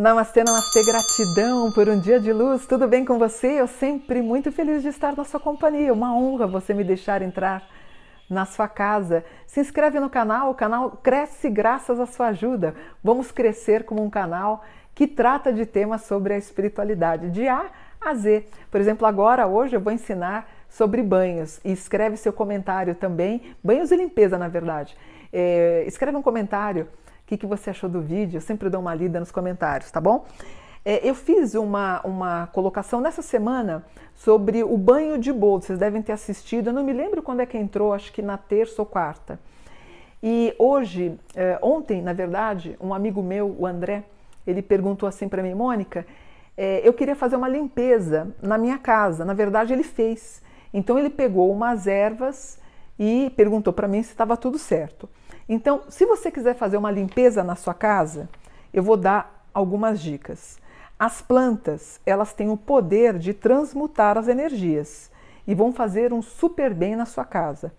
Namastê, namastê, gratidão por um dia de luz. Tudo bem com você? Eu sempre muito feliz de estar na sua companhia. Uma honra você me deixar entrar na sua casa. Se inscreve no canal, o canal cresce graças à sua ajuda. Vamos crescer como um canal que trata de temas sobre a espiritualidade, de A a Z. Por exemplo, agora, hoje, eu vou ensinar sobre banhos. E escreve seu comentário também, banhos e limpeza, na verdade. É, escreve um comentário que, que você achou do vídeo. Eu sempre dou uma lida nos comentários, tá bom? É, eu fiz uma, uma colocação nessa semana sobre o banho de bolo. Vocês devem ter assistido. Eu não me lembro quando é que entrou, acho que na terça ou quarta. E hoje, é, ontem, na verdade, um amigo meu, o André, ele perguntou assim para mim, Mônica, é, eu queria fazer uma limpeza na minha casa. Na verdade, ele fez. Então, ele pegou umas ervas e perguntou para mim se estava tudo certo. Então, se você quiser fazer uma limpeza na sua casa, eu vou dar algumas dicas. As plantas, elas têm o poder de transmutar as energias e vão fazer um super bem na sua casa.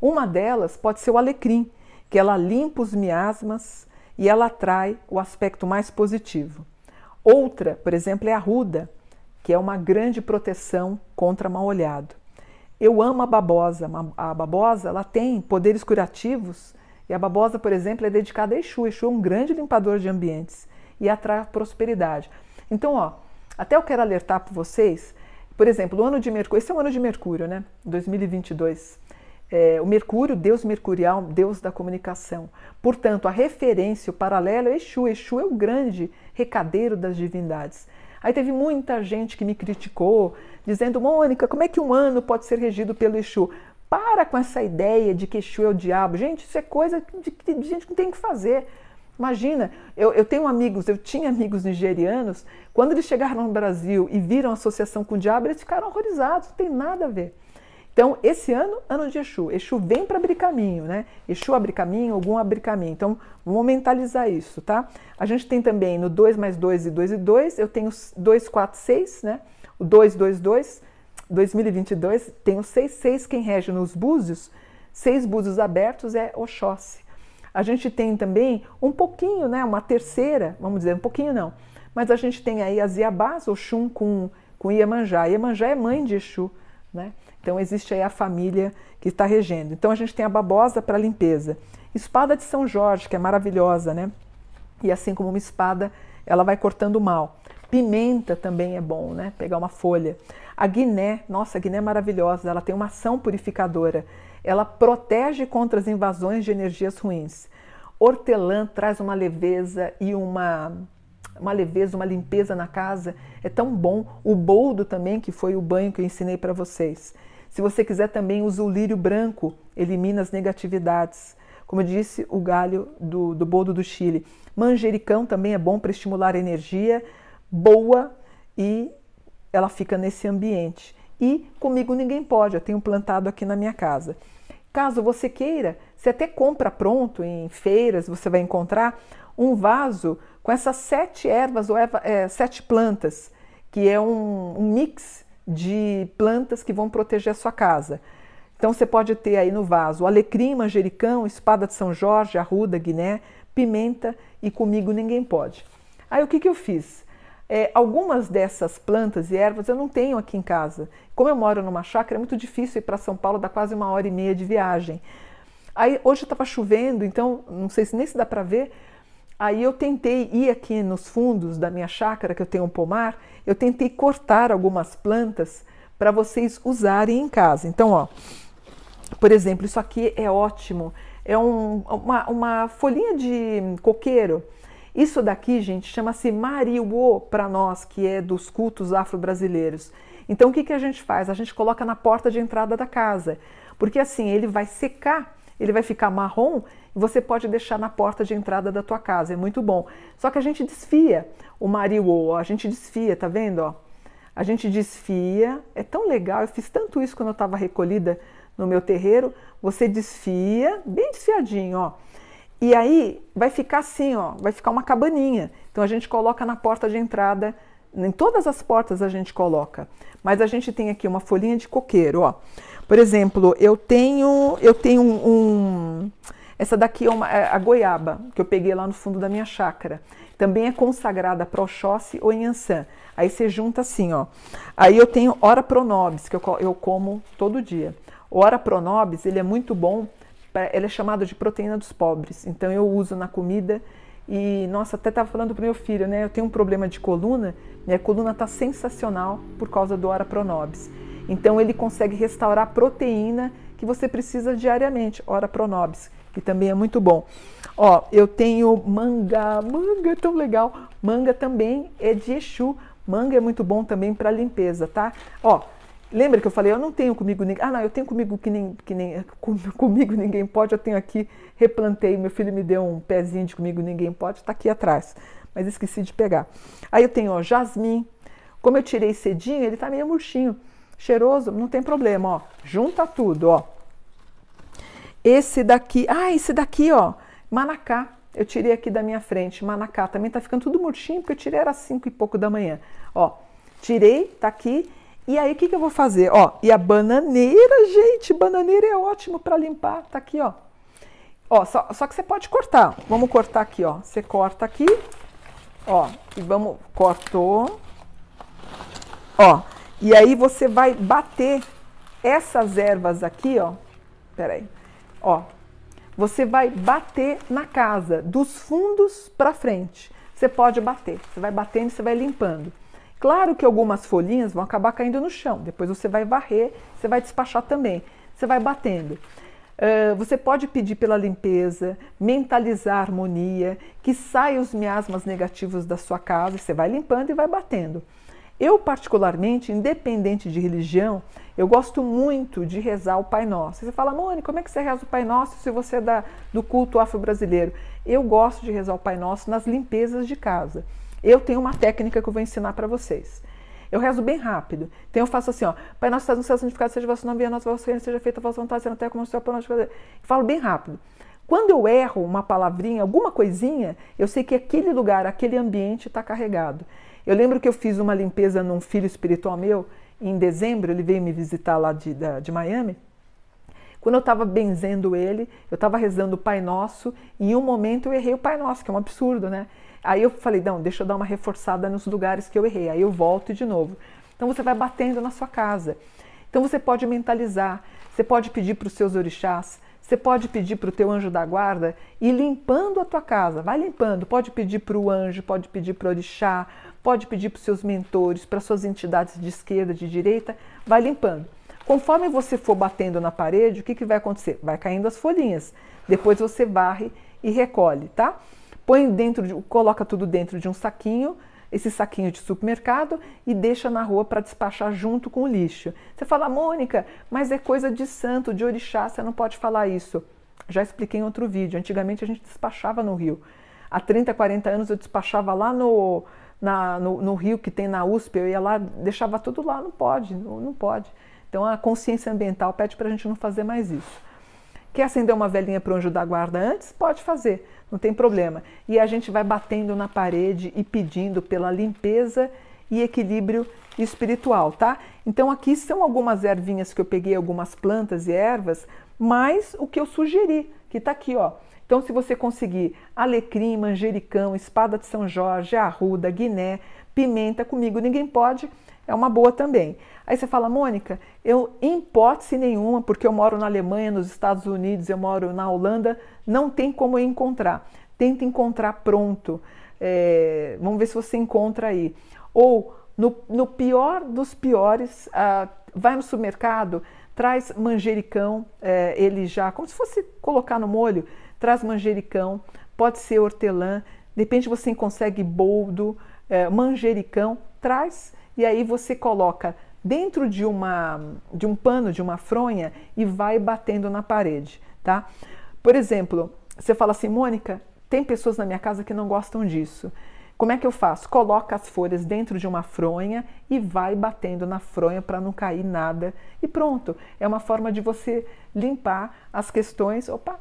Uma delas pode ser o alecrim, que ela limpa os miasmas e ela atrai o aspecto mais positivo. Outra, por exemplo, é a ruda, que é uma grande proteção contra mal olhado. Eu amo a babosa. A babosa ela tem poderes curativos e a babosa, por exemplo, é dedicada a Exu. Exu é um grande limpador de ambientes e atrai prosperidade. Então, ó, até eu quero alertar para vocês, por exemplo, o ano de Mercúrio, esse é o ano de Mercúrio, né? 2022. É, o Mercúrio, Deus mercurial, Deus da comunicação. Portanto, a referência, o paralelo é Exu. Exu é o grande recadeiro das divindades. Aí teve muita gente que me criticou, dizendo, Mônica, como é que um ano pode ser regido pelo Exu? Para com essa ideia de que Exu é o diabo. Gente, isso é coisa de, de gente que tem que fazer. Imagina, eu, eu, tenho amigos, eu tinha amigos nigerianos, quando eles chegaram no Brasil e viram a associação com o diabo, eles ficaram horrorizados, não tem nada a ver. Então, esse ano, ano de Exu. Exu vem para abrir caminho, né? Exu abre caminho, algum abre caminho. Então, vamos mentalizar isso, tá? A gente tem também no 2 mais 2 e 2 e 2, eu tenho 2, 4, 6, né? O 2, 2, 2, 2022, tenho seis, seis quem rege nos búzios, seis búzios abertos é Oxóssi. A gente tem também um pouquinho, né, uma terceira, vamos dizer, um pouquinho não, mas a gente tem aí as Iabás, Oxum com, com Iemanjá. Iemanjá é mãe de Exu, né? Então existe aí a família que está regendo. Então a gente tem a babosa para limpeza. Espada de São Jorge, que é maravilhosa, né? E assim como uma espada, ela vai cortando o mal. Pimenta também é bom, né? Pegar uma folha. A guiné, nossa, a guiné é maravilhosa, ela tem uma ação purificadora. Ela protege contra as invasões de energias ruins. Hortelã traz uma leveza e uma uma leveza, uma limpeza na casa. É tão bom. O boldo também, que foi o banho que eu ensinei para vocês. Se você quiser também, usa o lírio branco, elimina as negatividades. Como eu disse, o galho do, do boldo do Chile. Manjericão também é bom para estimular a energia boa e ela fica nesse ambiente. E comigo ninguém pode, eu tenho plantado aqui na minha casa. Caso você queira, você até compra pronto em feiras, você vai encontrar um vaso com essas sete ervas ou é, sete plantas, que é um, um mix de plantas que vão proteger a sua casa. Então você pode ter aí no vaso alecrim, manjericão, espada de São Jorge, arruda, guiné, pimenta e comigo ninguém pode. Aí o que, que eu fiz? É, algumas dessas plantas e ervas eu não tenho aqui em casa. Como eu moro numa chácara, é muito difícil ir para São Paulo, dá quase uma hora e meia de viagem. Aí hoje estava chovendo, então não sei se nem se dá para ver. Aí eu tentei ir aqui nos fundos da minha chácara, que eu tenho um pomar, eu tentei cortar algumas plantas para vocês usarem em casa. Então, ó, por exemplo, isso aqui é ótimo. É um, uma, uma folhinha de coqueiro isso daqui, gente, chama-se mariuô para nós, que é dos cultos afro-brasileiros. Então, o que, que a gente faz? A gente coloca na porta de entrada da casa, porque assim ele vai secar, ele vai ficar marrom e você pode deixar na porta de entrada da tua casa. É muito bom. Só que a gente desfia o mariuô, a gente desfia, tá vendo? Ó? A gente desfia, é tão legal. Eu fiz tanto isso quando eu estava recolhida no meu terreiro. Você desfia, bem desfiadinho, ó e aí vai ficar assim, ó, vai ficar uma cabaninha. Então a gente coloca na porta de entrada, em todas as portas a gente coloca. Mas a gente tem aqui uma folhinha de coqueiro, ó. Por exemplo, eu tenho, eu tenho um, um essa daqui é, uma, é a goiaba que eu peguei lá no fundo da minha chácara. também é consagrada para Oxóssi ou Yansan. Aí você junta assim, ó. Aí eu tenho Ora Pronobis, que eu, eu como todo dia. O Ora Pronobis, ele é muito bom, ele é chamado de proteína dos pobres. Então eu uso na comida e, nossa, até estava falando para meu filho, né? Eu tenho um problema de coluna, minha coluna está sensacional por causa do Ora Pronobis. Então ele consegue restaurar a proteína que você precisa diariamente, Ora Pronobis, que também é muito bom. Ó, eu tenho manga, manga é tão legal. Manga também é de Exu. Manga é muito bom também para limpeza, tá? Ó, lembra que eu falei, eu não tenho comigo ninguém. Ah, não, eu tenho comigo que nem, que nem comigo ninguém pode. Eu tenho aqui, replantei, meu filho me deu um pezinho de comigo ninguém pode, tá aqui atrás. Mas esqueci de pegar. Aí eu tenho, ó, jasmim. Como eu tirei cedinho, ele tá meio murchinho. Cheiroso, não tem problema, ó. Junta tudo, ó. Esse daqui, ah, esse daqui, ó, Manacá. Eu tirei aqui da minha frente, Manacá. Também tá ficando tudo murchinho, porque eu tirei era cinco e pouco da manhã. Ó, tirei, tá aqui. E aí, o que, que eu vou fazer? Ó, e a bananeira, gente, bananeira é ótimo para limpar. Tá aqui, ó. Ó, só, só que você pode cortar. Vamos cortar aqui, ó. Você corta aqui, ó, e vamos, cortou. Ó, e aí você vai bater essas ervas aqui, ó. Peraí. Ó, você vai bater na casa, dos fundos para frente. Você pode bater, você vai batendo você vai limpando. Claro que algumas folhinhas vão acabar caindo no chão, depois você vai varrer, você vai despachar também. Você vai batendo. Uh, você pode pedir pela limpeza, mentalizar a harmonia, que saia os miasmas negativos da sua casa, você vai limpando e vai batendo. Eu, particularmente, independente de religião, eu gosto muito de rezar o Pai Nosso. Você fala, Mônica, como é que você reza o Pai Nosso se você é da, do culto afro-brasileiro? Eu gosto de rezar o Pai Nosso nas limpezas de casa. Eu tenho uma técnica que eu vou ensinar para vocês. Eu rezo bem rápido. Então eu faço assim, ó, Pai Nosso, estás no céu, santificado seja o vosso nome, a nossa vossa seja feita a vossa vontade, seja na terra como no céu, por nós. Falo bem rápido. Quando eu erro uma palavrinha, alguma coisinha, eu sei que aquele lugar, aquele ambiente está carregado. Eu lembro que eu fiz uma limpeza num filho espiritual meu, em dezembro, ele veio me visitar lá de, de Miami. Quando eu estava benzendo ele, eu estava rezando o Pai Nosso, e em um momento eu errei o Pai Nosso, que é um absurdo, né? Aí eu falei, não, deixa eu dar uma reforçada nos lugares que eu errei. Aí eu volto de novo. Então você vai batendo na sua casa. Então você pode mentalizar, você pode pedir para os seus orixás, você pode pedir para o teu anjo da guarda e limpando a tua casa. Vai limpando. Pode pedir para o anjo, pode pedir para o orixá, pode pedir para os seus mentores, para suas entidades de esquerda, de direita. Vai limpando. Conforme você for batendo na parede, o que, que vai acontecer? Vai caindo as folhinhas. Depois você varre e recolhe, tá? Põe dentro, de, coloca tudo dentro de um saquinho esse saquinho de supermercado e deixa na rua para despachar junto com o lixo. Você fala, Mônica, mas é coisa de santo, de orixá, você não pode falar isso. Já expliquei em outro vídeo. Antigamente a gente despachava no rio. Há 30, 40 anos eu despachava lá no, na, no, no, rio que tem na USP, eu ia lá, deixava tudo lá, não pode, não, não pode. Então a consciência ambiental pede para a gente não fazer mais isso. Quer acender uma velhinha para o anjo da guarda antes? Pode fazer, não tem problema. E a gente vai batendo na parede e pedindo pela limpeza e equilíbrio espiritual, tá? Então aqui são algumas ervinhas que eu peguei, algumas plantas e ervas, mais o que eu sugeri, que está aqui, ó. Então, se você conseguir alecrim, manjericão, espada de São Jorge, arruda, guiné, pimenta comigo, ninguém pode, é uma boa também. Aí você fala, Mônica, eu em hipótese nenhuma, porque eu moro na Alemanha, nos Estados Unidos, eu moro na Holanda, não tem como eu encontrar. Tenta encontrar pronto. É, vamos ver se você encontra aí. Ou, no, no pior dos piores, vai no supermercado, traz manjericão, é, ele já, como se fosse colocar no molho, traz manjericão, pode ser hortelã, de repente você consegue boldo, é, manjericão, traz e aí você coloca dentro de, uma, de um pano, de uma fronha e vai batendo na parede, tá? Por exemplo, você fala assim, Mônica, tem pessoas na minha casa que não gostam disso. Como é que eu faço? Coloca as folhas dentro de uma fronha e vai batendo na fronha para não cair nada e pronto. É uma forma de você limpar as questões. Opa!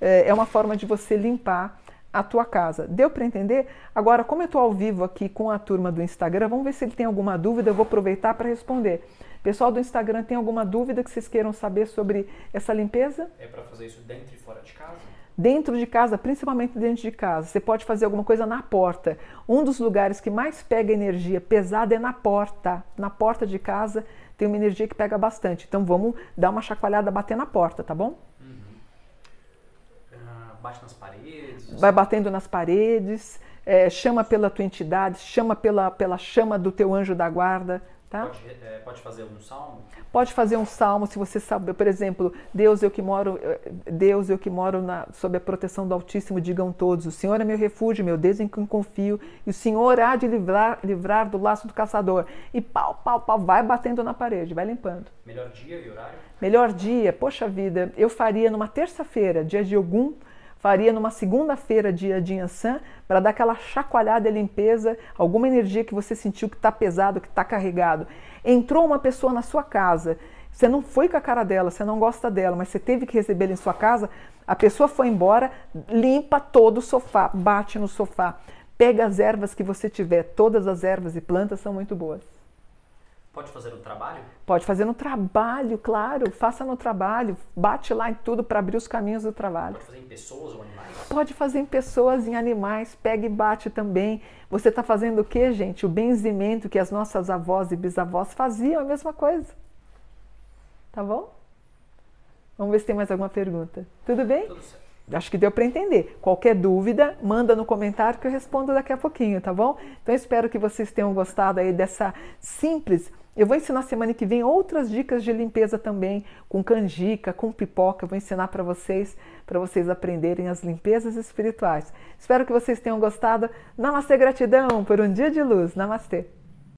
É, é uma forma de você limpar a tua casa. Deu para entender? Agora, como eu estou ao vivo aqui com a turma do Instagram, vamos ver se ele tem alguma dúvida, eu vou aproveitar para responder. Pessoal do Instagram, tem alguma dúvida que vocês queiram saber sobre essa limpeza? É para fazer isso dentro e fora de casa? Dentro de casa, principalmente dentro de casa, você pode fazer alguma coisa na porta. Um dos lugares que mais pega energia pesada é na porta. Na porta de casa tem uma energia que pega bastante. Então vamos dar uma chacoalhada, bater na porta, tá bom? Bate nas paredes. Vai batendo nas paredes, é, chama pela tua entidade, chama pela, pela chama do teu anjo da guarda, Tá? Pode, é, pode, fazer um salmo? Pode fazer um salmo se você sabe, por exemplo, Deus eu que moro, eh, Deus eu que moro na, sob a proteção do Altíssimo, digam todos, o Senhor é meu refúgio, meu Deus em quem confio, e o Senhor há de livrar, livrar do laço do caçador. E pau, pau, pau, vai batendo na parede, vai limpando. Melhor dia e horário? Melhor dia, poxa vida, eu faria numa terça-feira, dia de algum faria numa segunda-feira, de Yansan, para dar aquela chacoalhada e limpeza, alguma energia que você sentiu que está pesado, que está carregado. Entrou uma pessoa na sua casa, você não foi com a cara dela, você não gosta dela, mas você teve que recebê-la em sua casa, a pessoa foi embora, limpa todo o sofá, bate no sofá, pega as ervas que você tiver, todas as ervas e plantas são muito boas. Pode fazer no trabalho? Pode fazer no trabalho, claro. Faça no trabalho. Bate lá em tudo para abrir os caminhos do trabalho. Pode fazer em pessoas ou animais? Pode fazer em pessoas, em animais. Pega e bate também. Você está fazendo o que, gente? O benzimento que as nossas avós e bisavós faziam, a mesma coisa. Tá bom? Vamos ver se tem mais alguma pergunta. Tudo bem? Tudo certo. Acho que deu para entender. Qualquer dúvida, manda no comentário que eu respondo daqui a pouquinho, tá bom? Então espero que vocês tenham gostado aí dessa simples eu vou ensinar semana que vem outras dicas de limpeza também, com canjica, com pipoca. Eu vou ensinar para vocês, para vocês aprenderem as limpezas espirituais. Espero que vocês tenham gostado. Namastê, gratidão por um dia de luz. Namastê.